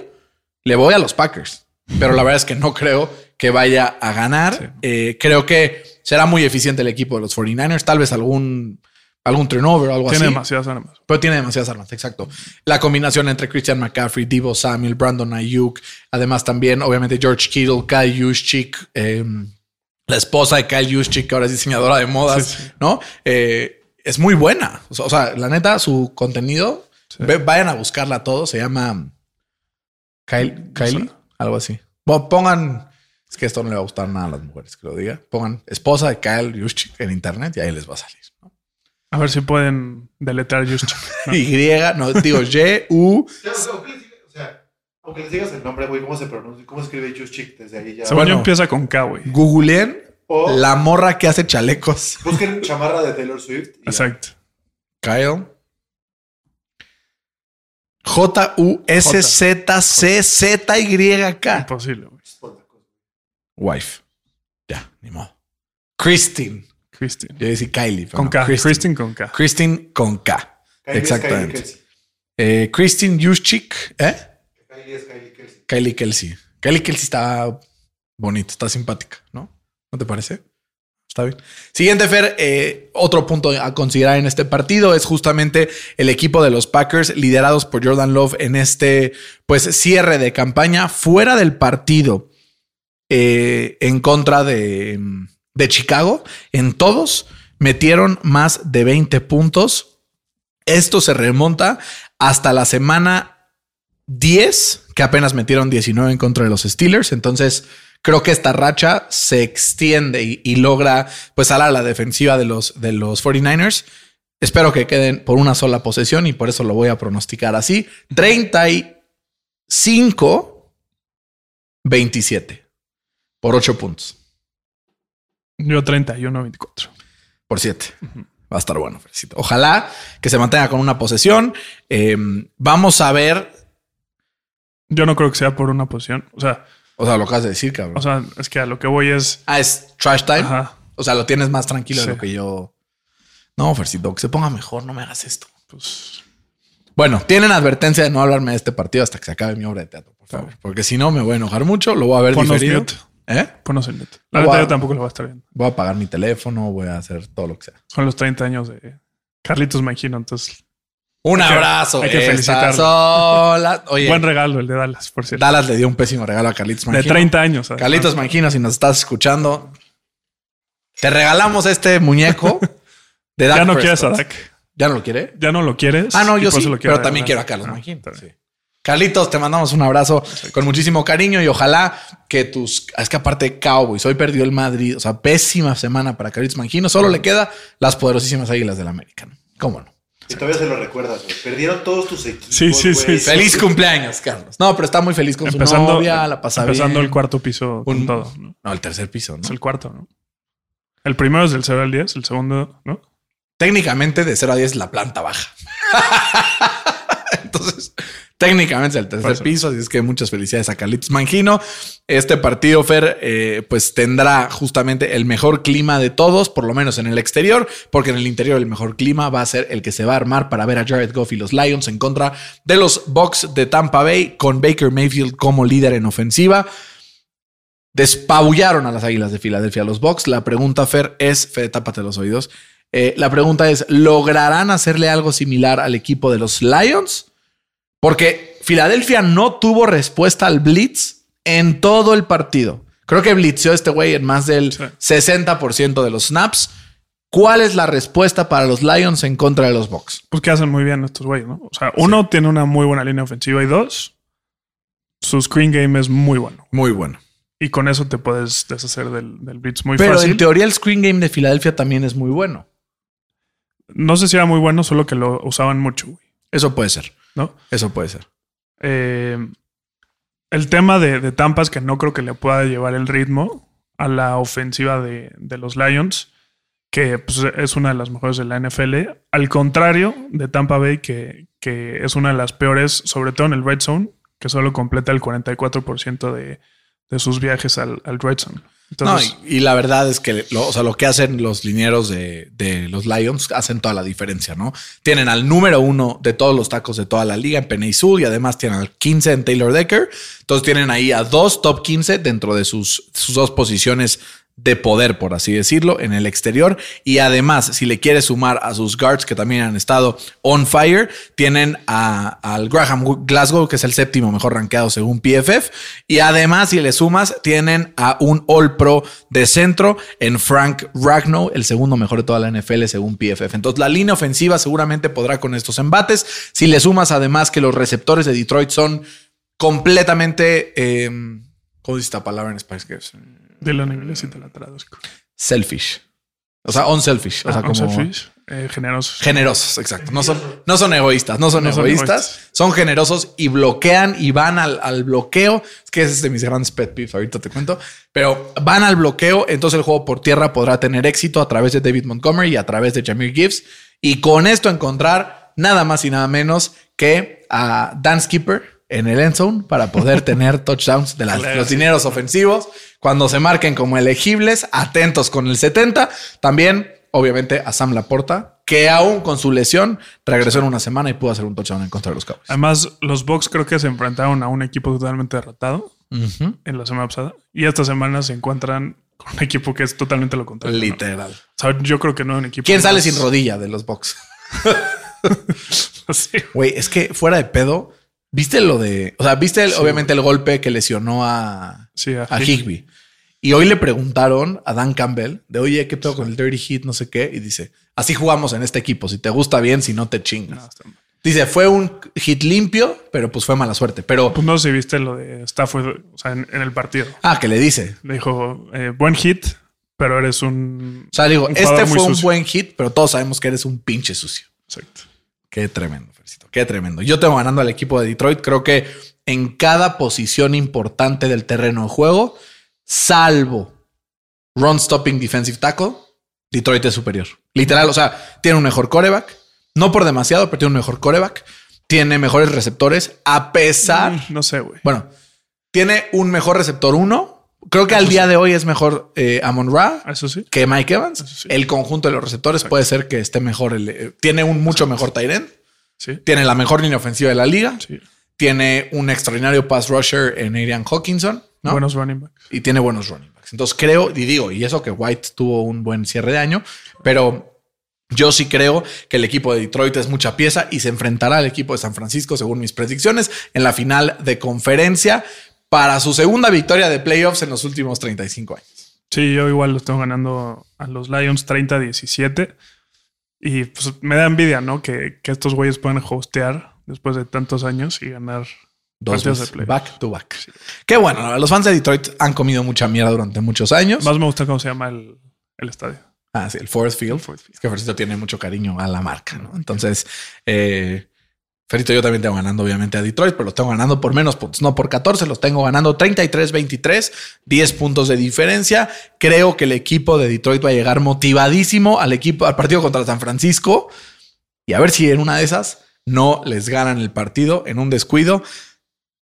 le voy a los Packers, pero la verdad es que no creo que vaya a ganar. Eh, creo que será muy eficiente el equipo de los 49ers, tal vez algún, algún turnover o algo Tiene así. demasiadas armas. Pero tiene demasiadas armas, exacto. La combinación entre Christian McCaffrey, Divo Samuel, Brandon Ayuk, además también, obviamente, George Kittle, Kyle Juszczyk, eh, la esposa de Kyle Juszczyk, que ahora es diseñadora de modas, Sí, sí. ¿no? Eh, es muy buena. O sea, la neta, su contenido, vayan a buscarla todo. Se llama Kyle, Kylie, algo así. Bueno, pongan, es que esto no le va a gustar nada a las mujeres que lo diga. Pongan esposa de Kyle Juszczyk en internet y ahí les va a salir. ¿no? A ver si pueden deletrear Juszczyk. ¿no? Y, no, digo, Y, U, Ya, o sea, aunque les digas el nombre, güey, ¿cómo se pronuncia? ¿Cómo se escribe Juszczyk? Desde ahí ya. Según Bueno. yo empieza con K, güey. googleen O la morra que hace chalecos. busquen chamarra de Taylor Swift. y ya. Exacto. Kyle. J-U-S-Z-C-Z-Y-K. Imposible, güey. Wife. Ya, ni modo. Christine. Christine. Yo decía Kylie. pero Con no, K. Christine. Christine con K. Christine con K. Kylie es Exactamente. Kylie Kelsey. Eh, Christine Juszczyk. ¿Eh? Kylie es Kylie Kelsey. Kylie Kelsey. Kylie Kelsey está bonita, está simpática, ¿no? ¿No te parece? Está bien. Siguiente, Fer, eh, otro punto a considerar en este partido es justamente el equipo de los Packers liderados por Jordan Love en este pues cierre de campaña fuera del partido eh, en contra de, de Chicago. En todos metieron más de 20 puntos. Esto se remonta hasta la semana 10, que apenas metieron 19 en contra de los Steelers. Entonces, creo que esta racha se extiende y, logra pues a la defensiva de los, de los 49ers. Espero que queden por una sola posesión y por eso lo voy a pronosticar así. 35, 27 por 8 puntos. Yo 31, 24. Por 7. Va a estar bueno, Fercito. Ojalá que se mantenga con una posesión. Eh, vamos a ver. Yo no creo que sea por una posición. O sea, O sea, lo acabas de decir, cabrón. o sea, es que a lo que voy es. ah, es trash time. Ajá. O sea, lo tienes más tranquilo de lo que yo. No, Fercito, que se ponga mejor, no me hagas esto. Pues Bueno, tienen advertencia de no hablarme de este partido hasta que se acabe mi obra de teatro, por favor. Porque si no, me voy a enojar mucho, lo voy a ver Ponnos diferido. mute. ¿Eh? Ponos el net. La neta, yo tampoco lo voy a estar viendo. Voy a apagar mi teléfono, voy a hacer todo lo que sea. Son los 30 años de Carlitos Magino. Entonces, Un Hay que- abrazo. hay que felicitarlo. Oye, buen regalo el de Dallas, por cierto. Dallas le dio un pésimo regalo a Carlitos de Mangino. 30 años. Carlitos Mangino, si nos estás escuchando, te regalamos este muñeco de Dak Ya no quieres a Prescott. Dak. ¿Ya no lo quiere? Ya no lo quieres. Ah, no, yo sí, pero también quiero a Carlos Ah, bien. Sí. Carlitos, te mandamos un abrazo con muchísimo cariño y ojalá que tus. Es que aparte, Cowboys, hoy perdió el Madrid. O sea, pésima semana para Carlitos Mangino. Solo le queda las poderosísimas águilas del América. ¿no? ¿Cómo no? Y todavía se lo recuerdas, güey. Perdieron todos tus equipos. Sí, sí, sí. Feliz cumpleaños, Carlos. No, pero está muy feliz con su Empezando, novia, la pasa empezando bien. el cuarto piso con Un- todo. ¿no? No, el tercer piso, ¿no? Es el cuarto, ¿no? El primero es del 0 al 10, el segundo, ¿no? Técnicamente de 0 a 10 es la planta baja. Entonces, técnicamente es el tercer piso, así es que muchas felicidades a Carlitos Mangino. Este partido, Fer, eh, pues tendrá justamente el mejor clima de todos, por lo menos en el exterior, porque en el interior el mejor clima va a ser el que se va a armar para ver a Jared Goff y los Lions en contra de los Bucks de Tampa Bay, con Baker Mayfield como líder en ofensiva. Despabullaron a las Águilas de Filadelfia los Bucks. La pregunta, Fer, es, Fede, tápate los oídos. Eh, la pregunta es, ¿lograrán hacerle algo similar al equipo de los Lions? Porque Filadelfia no tuvo respuesta al blitz en todo el partido. Creo que blitzeó este güey en más del Sí. 60% de los snaps. ¿Cuál es la respuesta para los Lions en contra de los Bucks? Pues que hacen muy bien estos güeyes, ¿no? O sea, uno tiene una muy buena línea ofensiva y dos, su screen game es muy bueno. Muy bueno. Y con eso te puedes deshacer del, del blitz muy Pero fácil. en teoría el screen game de Filadelfia también es muy bueno. No sé si era muy bueno, solo que lo usaban mucho, güey, Eso puede ser. ¿No? Eso puede ser. Eh, el tema de, de Tampa es que no creo que le pueda llevar el ritmo a la ofensiva de, de los Lions, que pues, es una de las mejores de la NFL. Al contrario de Tampa Bay, que, que es una de las peores, sobre todo en el Red Zone, que solo completa el 44% de, de sus viajes al, al Red Zone. No, y, la verdad es que lo, o sea, lo que hacen los linieros de, de los Lions hacen toda la diferencia, ¿no? Tienen al número uno de todos los tacos de toda la liga en Penny Sewell y además tienen al 15 en Taylor Decker. Entonces tienen ahí a dos top 15 dentro de sus, sus dos posiciones de poder, por así decirlo, en el exterior. Y además, si le quieres sumar a sus guards que también han estado on fire, tienen a- al Graham Glasgow, que es el séptimo mejor rankeado según PFF. Y además, si le sumas, tienen a un All Pro de centro en Frank Ragnow, el segundo mejor de toda la NFL según PFF. Entonces, la línea ofensiva seguramente podrá con estos embates. Si le sumas además que los receptores de Detroit son completamente... eh, ¿Cómo dice esta palabra en español? Que es, Dylan Inglés y te la traduzco. selfish. O sea, unselfish. O sea, Ah, como unselfish, eh, generosos. generosos, exacto. No son, no son egoístas, no son No son egoístas, egoístas. son generosos y bloquean y van al, al bloqueo. Es que ese es de mis grandes pet peeves, ahorita te cuento. Pero van al bloqueo, entonces el juego por tierra podrá tener éxito a través de David Montgomery y a través de Jameer Gibbs. Y con esto encontrar nada más y nada menos que a Dan Skipper en el end zone para poder tener touchdowns de las- los dineros ofensivos cuando se marquen como elegibles, atentos con el 70. También, obviamente, a Sam Laporta, que aún con su lesión regresó en una semana y pudo hacer un touchdown en contra de los Cowboys. Además, los Bucks creo que se enfrentaron a un equipo totalmente derrotado en la semana pasada. Y esta semana se encuentran con un equipo que es totalmente lo contrario. ¿no? Literal. O sea, yo creo que no hay un equipo. ¿Quién sale sin rodilla de los Bucks? Sí. Güey, es que fuera de pedo, ¿viste lo de... O sea, ¿viste el- obviamente el golpe que lesionó a, Sí, a. Higby? Y hoy le preguntaron a Dan Campbell de, oye, ¿qué pedo con el dirty hit? No sé qué. Y dice, así jugamos en este equipo. Si te gusta bien, si no te chingas. No, está mal. Dice, fue un hit limpio, pero pues fue mala suerte. Pero, Pues no sé si viste lo de Stafford, o sea, en, en el partido. ah, que le dice. Le dijo, eh, buen hit, pero eres un... O sea, digo, este fue un buen hit, pero todos sabemos que eres un pinche sucio. Exacto. Qué tremendo, Qué tremendo. Yo tengo ganando al equipo de Detroit. Creo que en cada posición importante del terreno de juego, salvo run stopping defensive tackle, Detroit es superior. Literal, o sea, tiene un mejor coreback. No por demasiado, pero tiene un mejor coreback. Tiene mejores receptores, a pesar. Mm, No sé, güey. Bueno, tiene un mejor receptor uno. Creo que al día de hoy es mejor eh, Amon Ra sí. que Mike Evans. Sí. El conjunto de los receptores puede ser que esté mejor. el- eh, tiene un mucho mejor tight end. Sí. Tiene la mejor línea ofensiva de la liga. Sí. Tiene un extraordinario pass rusher en Adrian Hawkinson. ¿no? Buenos running backs. Y tiene buenos running backs. Entonces creo, y digo, y eso que White tuvo un buen cierre de año, pero yo sí creo que el equipo de Detroit es mucha pieza y se enfrentará al equipo de San Francisco, según mis predicciones, en la final de conferencia para su segunda victoria de playoffs en los últimos 35 años. Sí, yo igual lo tengo ganando a los Lions 30-17. Y pues me da envidia, ¿no? Que, que estos güeyes puedan hostear después de tantos años y ganar Dos veces, back to back. Qué bueno, los fans de Detroit han comido mucha mierda durante muchos años. Más me gusta cómo se llama el, el estadio. Ah, sí, el Ford Field. Ford Field. Es que Fercito tiene mucho cariño a la marca, ¿no? Entonces, eh, Ferito, yo también tengo ganando, obviamente, a Detroit, pero los tengo ganando por menos puntos, no por 14, los tengo ganando 33-23, 10 puntos de diferencia. Creo que el equipo de Detroit va a llegar motivadísimo al equipo, al partido contra San Francisco y a ver si en una de esas no les ganan el partido en un descuido.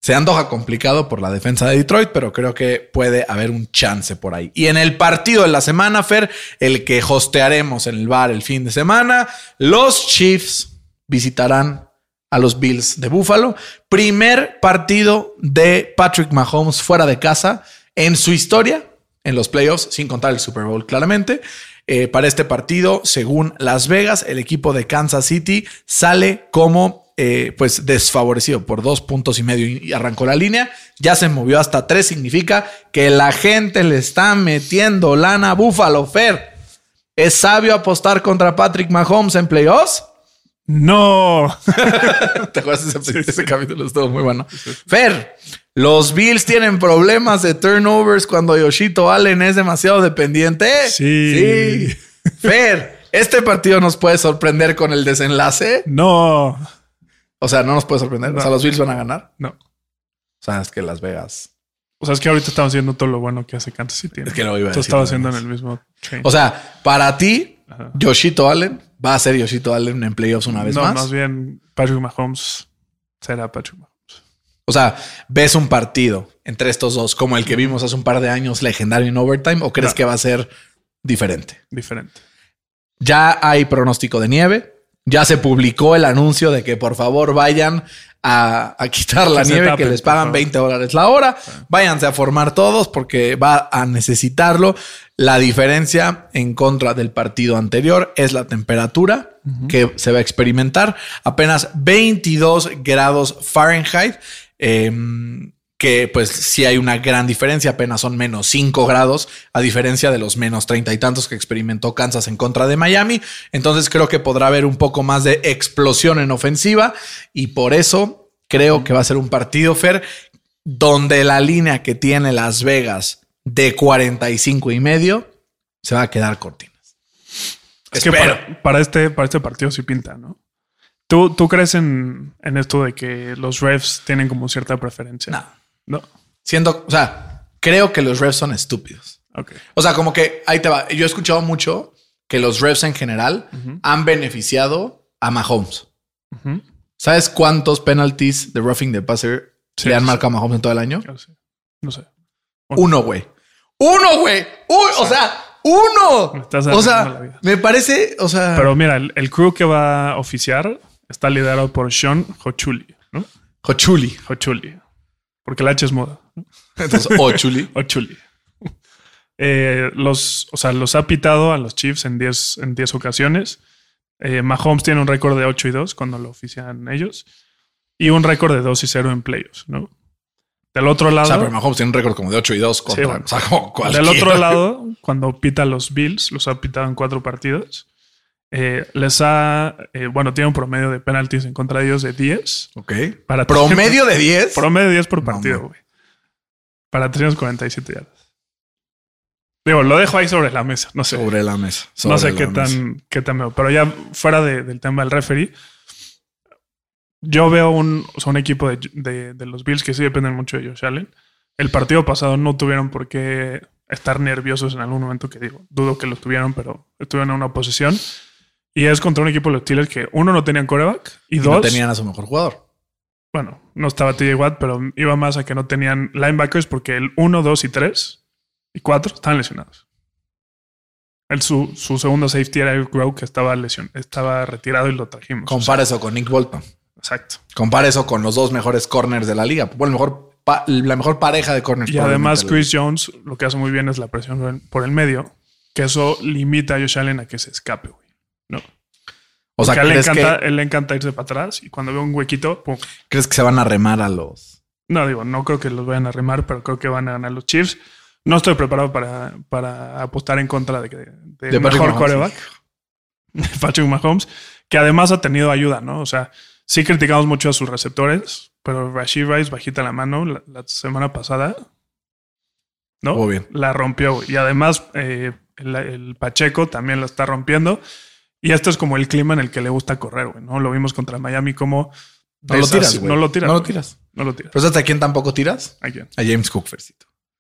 Se antoja complicado por la defensa de Detroit, pero creo que puede haber un chance por ahí. Y en el partido de la semana, Fer, el que hostearemos en el bar el fin de semana, los Chiefs visitarán a los Bills de Buffalo. Primer partido de Patrick Mahomes fuera de casa en su historia, en los playoffs, sin contar el Super Bowl claramente. Eh, para este partido, según Las Vegas, el equipo de Kansas City sale como eh, pues desfavorecido por dos puntos y medio y arrancó la línea. Ya se movió hasta tres. Significa que la gente le está metiendo lana a Buffalo Fer. ¿Es sabio apostar contra Patrick Mahomes en playoffs? No. ¿Te acuerdas de ese, ese capítulo? Estuvo muy bueno. Fer, los Bills tienen problemas de turnovers cuando Yoshito Allen es demasiado dependiente. Sí. Sí. Fer, este partido nos puede sorprender con el desenlace. No. O sea, no nos puede sorprender. O sea, los Bills van a ganar. No. O sea, es que Las Vegas. O sea, es que ahorita estamos haciendo todo lo bueno que hace Kansas City. ¿no? Es que lo iba a Tú decir, estabas haciendo en el mismo train. O sea, para ti, Ajá. Yoshito Allen va a ser Yoshito Allen en playoffs una vez no, más. más bien Patrick Mahomes será Patrick Mahomes. O sea, ¿ves un partido entre estos dos como el que vimos hace un par de años legendario en overtime o crees No. que va a ser diferente? Diferente. Ya hay pronóstico de nieve. Ya se publicó el anuncio de que por favor vayan a, a quitar la Que nieve, tapen, que les pagan favor. 20 dólares la hora. Váyanse a formar todos porque va a necesitarlo. La diferencia en contra del partido anterior es la temperatura que se va a experimentar. Apenas 22 grados Fahrenheit. em, que pues sí hay una gran diferencia, apenas son menos 5 grados, a diferencia de los menos 30 y tantos que experimentó Kansas en contra de Miami. Entonces creo que podrá haber un poco más de explosión en ofensiva y por eso creo que va a ser un partido, Fer, donde la línea que tiene Las Vegas de 45 y medio se va a quedar cortinas. Es que para, para este, para este partido sí pinta, ¿no? ¿Tú, tú crees en, en esto de que los refs tienen como cierta preferencia? No. No. Siendo, o sea, creo que los refs son estúpidos. Ok. O sea, como que ahí te va. Yo he escuchado mucho que los refs en general han beneficiado a Mahomes. ¿Sabes cuántos penalties de roughing the passer Sí, le han sí, marcado a Mahomes en todo el año? No sé. No sé. Uno, güey. Uno, güey. O sea, uno. Me estás O arruinando la sea, vida. me parece, o sea, Pero mira, el, el crew que va a oficiar está liderado por Sean Hochuli, ¿no? Hochuli. Hochuli. Porque la H es moda. Entonces, Hochuli. Hochuli. Eh, los, o sea, los ha pitado a los Chiefs en 10 en 10 ocasiones. Eh, Mahomes tiene un récord de 8 y 2 cuando lo ofician ellos. Y un récord de 2 y 0 en playoffs, ¿no? Del otro O lado. sea, pero Mahomes tiene un récord como de 8 y 2 contra. bueno. O sea, como Del otro lado, cuando pita los Bills, los ha pitado en cuatro partidos. eh, les ha, eh, bueno, tiene un promedio de penalties en contra de ellos de 10. Ok. Para Promedio de 10. Promedio de 10 por No, partido, güey. Para 347 yardas. Digo, lo dejo ahí sobre la mesa. No sé. Sobre la mesa. no sobre sé la qué mesa. tan, qué tan. Pero ya fuera de- del tema del referee, yo veo un, o sea, un equipo de, de- de los Bills que sí dependen mucho de Josh Allen. El partido pasado no tuvieron por qué estar nerviosos en algún momento, que digo, dudo que lo tuvieron, pero estuvieron en una posición. Y es contra un equipo de los Steelers que uno no tenían coreback y, Y dos, no tenían a su mejor jugador. bueno, no estaba TJ Watt, pero iba más a que no tenían linebackers porque el 1, 2 y 3 y 4 estaban lesionados. El, su, su segundo safety era Eric Rowe, que estaba, lesion, estaba retirado y lo trajimos. Compara eso con Nick Bolton. Exacto. Compara eso con los dos mejores corners de la liga. Bueno, mejor la mejor pareja de corners. Y además Chris Jones lo que hace muy bien es la presión por el medio, que eso limita a Josh Allen a que se escape, güey. No. O sea, él le, ¿crees encanta, que, él le encanta irse para atrás y cuando ve un huequito, pum. ¿crees que se van a remar a los... No, digo, no creo que los vayan a remar, pero creo que van a ganar los Chiefs. No estoy preparado para, para apostar en contra de, que- de, De Patrick mejor coreback, Patrick Mahomes, que además ha tenido ayuda, ¿no? O sea, sí criticamos mucho a sus receptores, pero Rashid Rice, bajita la mano, la, la semana pasada, ¿no? Muy bien. La rompió. Y además, eh, el, el Pacheco también la está rompiendo. Y esto es como el clima en el que le gusta correr, güey, ¿no? Lo vimos contra Miami como... No lo tiras, güey. No lo tiras. No lo güey. tiras. No lo tiras. ¿Pero sabes a quién tampoco tiras? ¿A quién? A James Cook.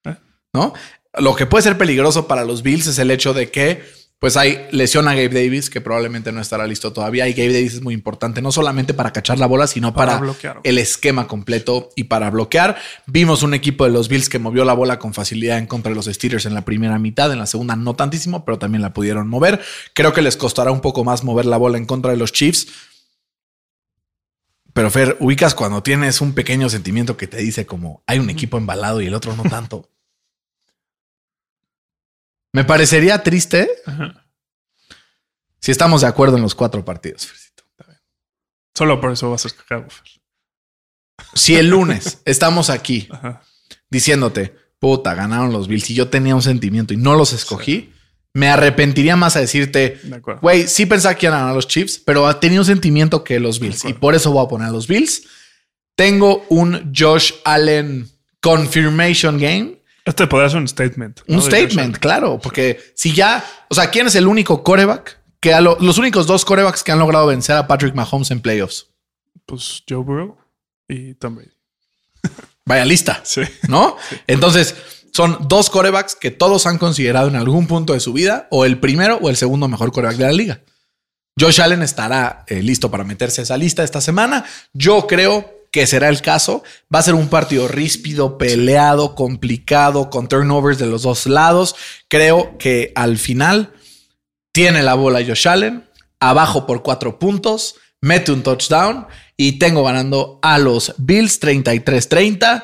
¿Eh? ¿No? Lo que puede ser peligroso para los Bills es el hecho de que pues hay lesión a Gabe Davis, que probablemente no estará listo todavía. Y Gabe Davis es muy importante, no solamente para cachar la bola, sino Para para, bloquear, el esquema completo y para bloquear. Vimos un equipo de los Bills que movió la bola con facilidad en contra de los Steelers en la primera mitad, en la segunda no tantísimo, pero también la pudieron mover. Creo que les costará un poco más mover la bola en contra de los Chiefs. Pero Fer, ubicas cuando tienes un pequeño sentimiento que te dice como hay un equipo embalado y el otro no tanto. Me parecería triste Ajá. si estamos de acuerdo en los cuatro partidos. Fercito. Solo por eso vas a escoger. Si el lunes estamos aquí Ajá. diciéndote, puta, ganaron los Bills y yo tenía un sentimiento y no los escogí, me arrepentiría más a decirte, De güey, sí pensaba que iban a ganar los Chiefs, pero tenía un sentimiento que los Bills y por eso voy a poner a los Bills. Tengo un Josh Allen confirmation game. Este podría ser un statement. Un statement, claro, porque si ya, o sea, ¿quién es el único coreback que a lo- los únicos dos corebacks que han logrado vencer a Patrick Mahomes en playoffs? Pues Joe Burrow y Tom Brady. Vaya lista, Sí. ¿no? Entonces, son dos corebacks que todos han considerado en algún punto de su vida o el primero o el segundo mejor coreback de la liga. Josh Allen estará eh, listo para meterse a esa lista esta semana. Yo creo que será el caso. Va a ser un partido ríspido, peleado, complicado, con turnovers de los dos lados. Creo que al final tiene la bola Josh Allen, abajo por cuatro puntos, mete un touchdown y tengo ganando a los Bills 33-30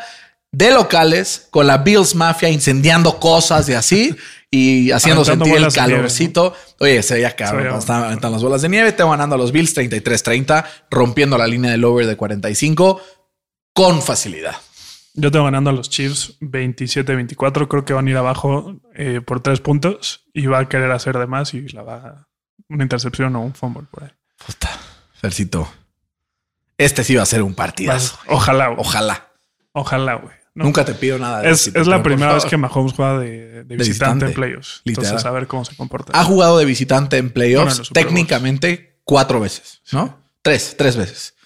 de locales con la Bills Mafia incendiando cosas y así y haciendo sentir el calorcito. Oye, se veía cabrón aventando las bolas de nieve. Tengo ganando a los Bills 33-30, rompiendo la línea del over de 45 con facilidad. Yo tengo ganando a los Chiefs 27-24. Creo que van a ir abajo eh, por tres puntos y va a querer hacer de más y la va a una intercepción o un fumble por ahí. Puta, Fercito. Este sí va a ser un partidazo. Vas- Ojalá, güey. Ojalá. Ojalá, güey. No. Nunca te pido nada. de Es, es la primera vez que Mahomes juega de, de visitante, visitante. en playoffs. Literal. Entonces, a ver cómo se comporta. Ha jugado de visitante en Bueno, playoffs en técnicamente cuatro veces, ¿no? Tres, tres veces.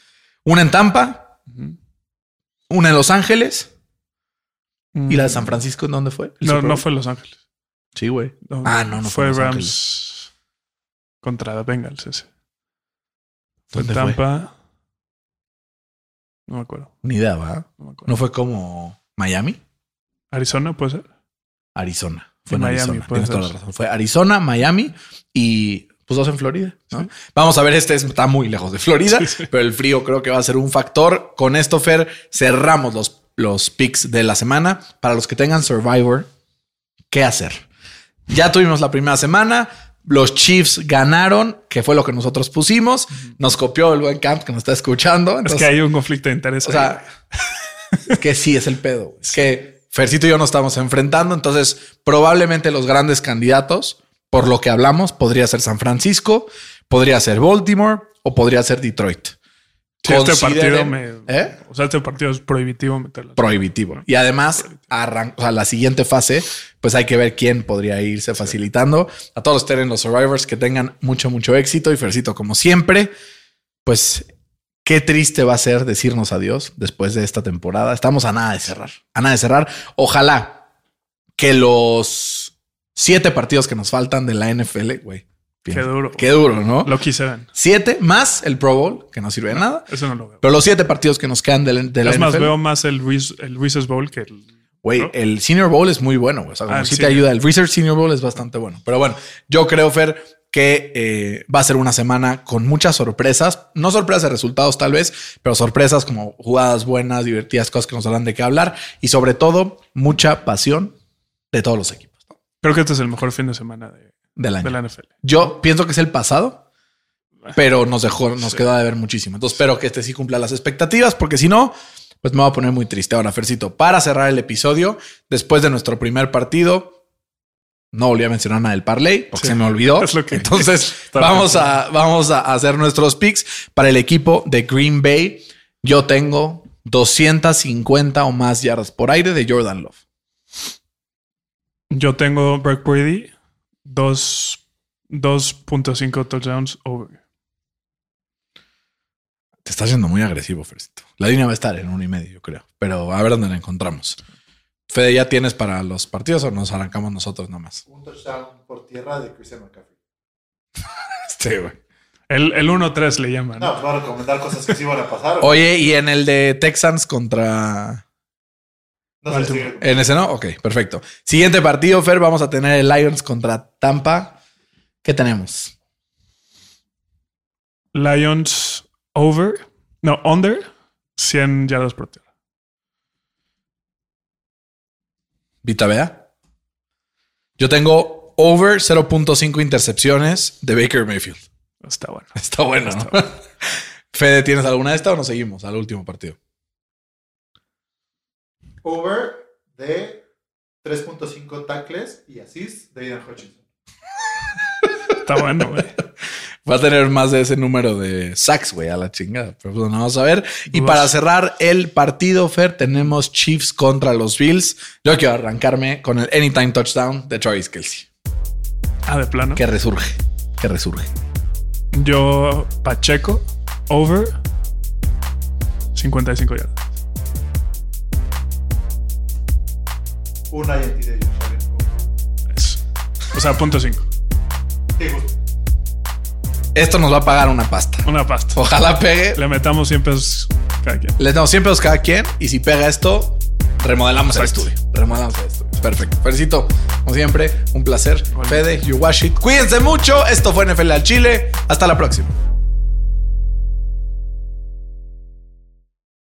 Una en Tampa, una en Los Ángeles y la de Mm, San Francisco, ¿en dónde fue? ¿El No, no fue Los Ángeles. Sí, güey. No, Ah, no, no fue fue Rams Ángeles. contra Bengals ese. Fue en. Tampa. No me acuerdo. Ni idea, ¿va? No me acuerdo. ¿No fue como Miami? Arizona puede ser. Arizona. Fue en Miami, Arizona. Tienes toda la razón. Fue Arizona, Miami y pues dos en Florida. ¿no? Vamos a ver, este es- está muy lejos de Florida, Sí, sí. pero el frío creo que va a ser un factor. Con esto, Fer, cerramos los, los picks de la semana. Para los que tengan Survivor, ¿qué hacer? Ya tuvimos la primera semana. Los Chiefs ganaron, que fue lo que nosotros pusimos. Nos copió el buen Camp que nos está escuchando. es que hay un conflicto de interés. o sea, es que sí es el pedo. Es que Fercito y yo nos estamos enfrentando. Entonces, probablemente los grandes candidatos, por lo que hablamos, podría ser San Francisco, podría ser Baltimore o podría ser Detroit. Sí, este partido me. ¿Eh? O sea, este partido es prohibitivo meterlo. Prohibitivo. Y además, arran- o sea, la siguiente fase, pues hay que ver quién podría irse facilitando. A todos los los Survivors que tengan mucho, mucho éxito. Y Fercito, como siempre, pues qué triste va a ser decirnos adiós después de esta temporada. Estamos a nada de cerrar. A nada de cerrar. Ojalá que los siete partidos que nos faltan de la NFL, güey. Qué duro. Qué duro, ¿no? Loki se ven. Siete más el Pro Bowl, que no sirve de nada. Eso no lo veo. Pero los siete partidos que nos quedan de la, de la es más, NFL, veo más el, Reese- el Reese's Bowl que el. Güey, ¿no? el Senior Bowl es muy bueno. güey. O sea, como Ah, sí. te ayuda. El Research Senior Bowl es bastante bueno. Pero bueno, yo creo, Fer, que eh, va a ser una semana con muchas sorpresas. No sorpresas de resultados, tal vez, pero sorpresas como jugadas buenas, divertidas, cosas que nos harán de qué hablar. Y sobre todo, mucha pasión de todos los equipos ¿no? Creo que este es el mejor fin de semana de, del año. de la NFL. Yo pienso que es el pasado, pero nos dejó, nos quedó de ver muchísimo. Entonces espero que este sí cumpla las expectativas, porque si no, pues me va a poner muy triste. Ahora, Fercito, para cerrar el episodio, después de nuestro primer partido, no volví a mencionar nada del parlay porque Sí, se me olvidó. es lo que- Entonces vamos a, vamos a hacer nuestros picks para el equipo de Green Bay. Yo tengo 250 o más yardas por aire de Jordan Love. Yo tengo Brock Brady, dos- 2.5 touchdowns over. Te estás yendo muy agresivo, Fercito. La línea va a estar en uno y medio, yo creo. Pero a ver dónde la encontramos. Fede, ¿ya tienes para los partidos o nos arrancamos nosotros nomás? Un touchdown por tierra de Christian McCaffrey. Sí, güey. El, el 1-3 le llaman. No, pues voy a recomendar cosas que sí van a pasar. Oye, y en el de Texans contra. no sé En ese no, ok, perfecto. Siguiente partido, Fer, vamos a tener el Lions contra Tampa. ¿Qué tenemos? Lions over. No, under 100 yardas por tierra. Vita Bea. Yo tengo over 0.5 intercepciones de Baker Mayfield. Está bueno. Está bueno, ¿no? Fede, ¿tienes alguna de estas o nos seguimos al último partido? Over de 3.5 tackles y assists de Ian Hutchinson. Está bueno, güey. Va a tener más de ese número de sacks, güey, a la chingada. Pero bueno, vamos a ver. Y Dudas. para cerrar el partido, Fer, tenemos Chiefs contra los Bills. Yo quiero arrancarme con el Anytime Touchdown de Travis Kelsey. Ah, de plano. Que resurge. Que resurge. Yo, Pacheco, over 55 yardas. Un INT de Allen. Eso. O sea, punto 5. Esto nos va a pagar una pasta. Una pasta. Ojalá pegue. Le metamos 100 pesos cada quien. Les damos 100 pesos cada quien. Y si pega esto, remodelamos Exacto. el estudio. Remodelamos el estudio. Perfecto. Felicito, como siempre, un placer. Fede, you wash it. Cuídense mucho. Esto fue NFL al Chile. Hasta la próxima.